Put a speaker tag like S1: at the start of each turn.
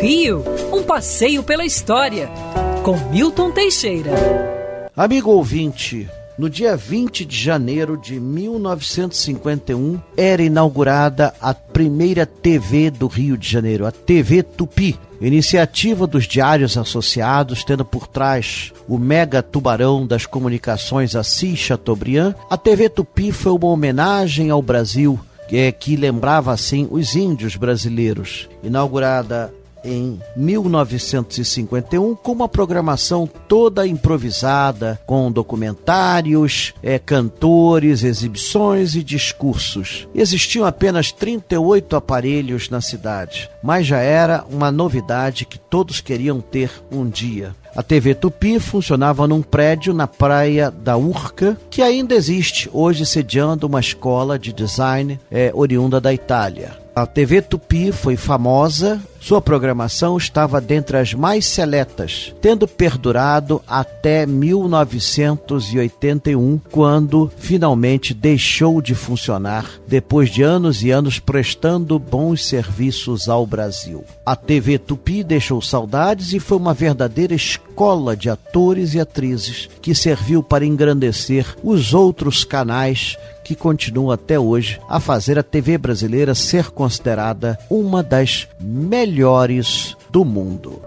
S1: Rio, um passeio pela história, com Milton Teixeira.
S2: Amigo ouvinte, no dia 20 de janeiro de 1951 era inaugurada a primeira TV do Rio de Janeiro, a TV Tupi. Iniciativa dos Diários Associados, tendo por trás o mega tubarão das comunicações Assis Chateaubriand, a TV Tupi foi uma homenagem ao Brasil, que, lembrava assim os índios brasileiros. Inaugurada em 1951 com uma programação toda improvisada, com documentários, é, cantores, exibições e discursos. Existiam apenas 38 aparelhos na cidade, mas já era uma novidade que todos queriam ter um dia. A TV Tupi funcionava num prédio na praia da Urca, que ainda existe, hoje sediando uma escola de design é, oriunda da Itália. A TV Tupi foi famosa, sua programação estava dentre as mais seletas, tendo perdurado até 1981, quando finalmente deixou de funcionar, depois de anos e anos prestando bons serviços ao Brasil. A TV Tupi deixou saudades e foi uma verdadeira escola de atores e atrizes que serviu para engrandecer os outros canais que continua até hoje a fazer a TV brasileira ser considerada uma das melhores do mundo.